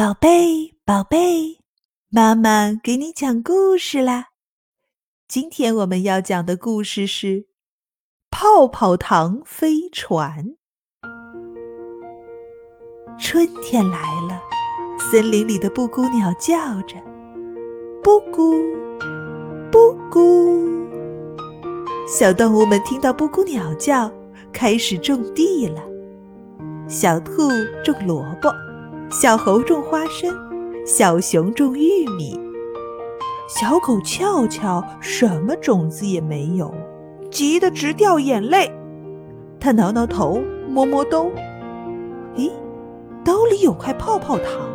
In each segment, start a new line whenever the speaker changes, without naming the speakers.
宝贝，宝贝，妈妈给你讲故事啦！今天我们要讲的故事是《泡泡糖飞船》。春天来了，森林里的布谷鸟叫着：“布谷，布谷。”小动物们听到布谷鸟叫，开始种地了。小兔种萝卜，小猴种花生，小熊种玉米，小狗俏俏什么种子也没有，急得直掉眼泪。它挠挠头，摸摸兜，咦，兜里有块泡泡糖。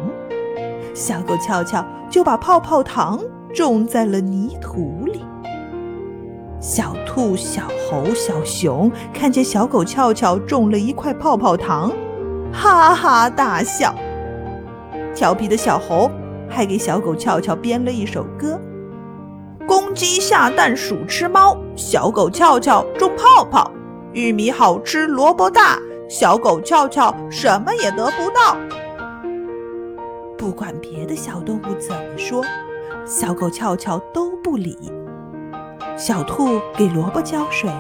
小狗俏俏就把泡泡糖种在了泥土里。小兔、小猴、小熊看见小狗俏俏种了一块泡泡糖。哈哈大笑，调皮的小猴还给小狗俏俏编了一首歌：公鸡下蛋，鼠吃猫，小狗俏俏种泡泡，玉米好吃，萝卜大，小狗俏俏什么也得不到。不管别的小动物怎么说，小狗俏俏都不理。小兔给萝卜浇水，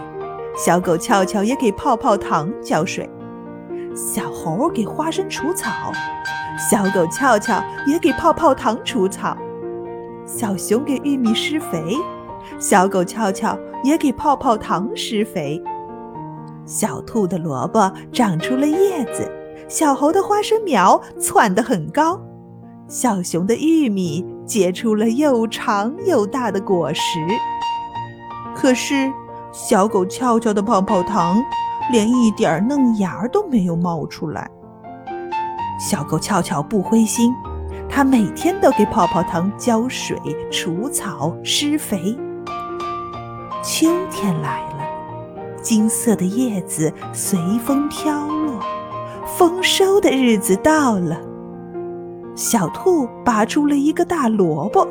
小狗俏俏也给泡泡糖浇水。小猴给花生除草，小狗俏俏也给泡泡糖除草。小熊给玉米施肥，小狗俏俏也给泡泡糖施肥。小兔的萝卜长出了叶子，小猴的花生苗窜得很高，小熊的玉米结出了又长又大的果实。可是，小狗俏俏的泡泡糖。连一点嫩芽都没有冒出来。小狗俏俏不灰心，它每天都给泡泡糖浇水、除草、施肥。秋天来了，金色的叶子随风飘落，丰收的日子到了。小兔拔出了一个大萝卜，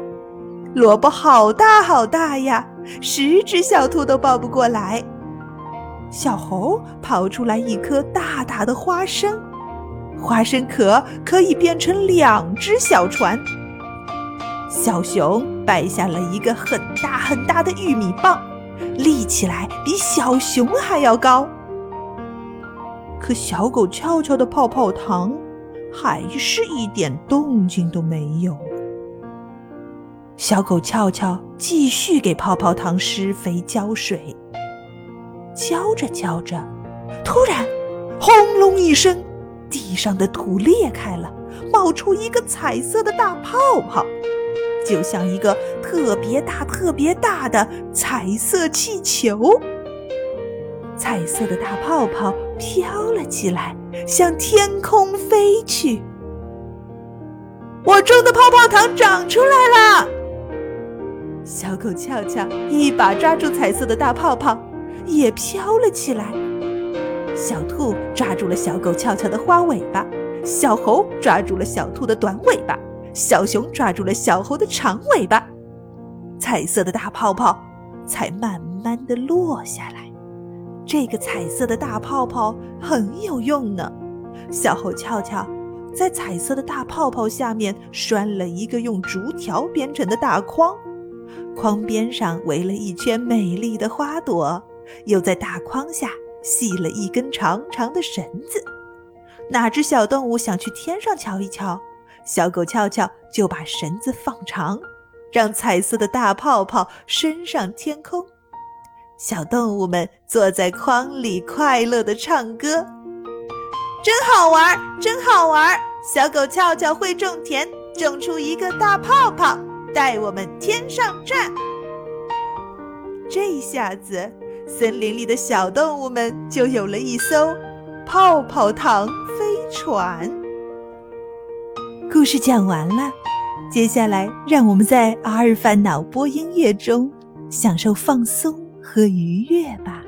萝卜好大好大呀，十只小兔都抱不过来。小猴刨出来一颗大大的花生，花生壳可以变成两只小船。小熊掰下了一个很大很大的玉米棒，立起来比小熊还要高。可小狗翘翘的泡泡糖还是一点动静都没有。小狗翘翘继续给泡泡糖施肥浇水。浇着浇着，突然，轰隆一声，地上的土裂开了，冒出一个彩色的大泡泡，就像一个特别大、特别大的彩色气球。彩色的大泡泡飘了起来，向天空飞去。我种的泡泡糖长出来了！小狗俏俏一把抓住彩色的大泡泡。也飘了起来。小兔抓住了小狗翘翘的花尾巴，小猴抓住了小兔的短尾巴，小熊抓住了小猴的长尾巴。彩色的大泡泡才慢慢的落下来。这个彩色的大泡泡很有用呢。小猴翘翘在彩色的大泡泡下面拴了一个用竹条编成的大筐，筐边上围了一圈美丽的花朵。又在大筐下系了一根长长的绳子，哪只小动物想去天上瞧一瞧，小狗俏俏就把绳子放长，让彩色的大泡泡升上天空。小动物们坐在筐里，快乐地唱歌，真好玩，真好玩！小狗俏俏会种田，种出一个大泡泡，带我们天上转。这下子。森林里的小动物们就有了一艘泡泡糖飞船。故事讲完了，接下来让我们在阿尔法脑波音乐中享受放松和愉悦吧。